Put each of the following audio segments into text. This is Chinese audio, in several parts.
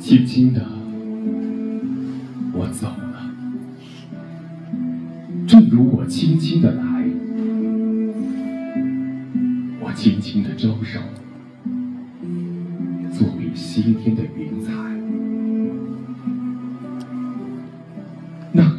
轻轻的，我走了，正如我轻轻的来，我轻轻的招手，作比西天的云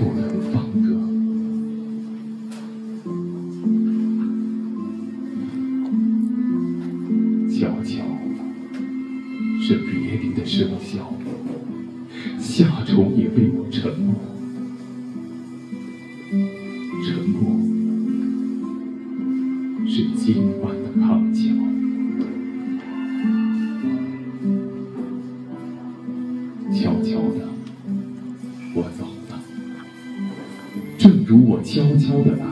不能放歌。悄悄是别离的笙箫，夏虫也为我沉默，沉默是今晚的康桥。悄悄的，我走，如我悄悄的来。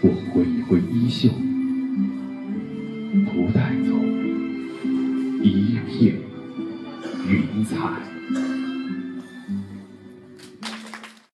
我挥一挥衣袖，不带走一片云彩。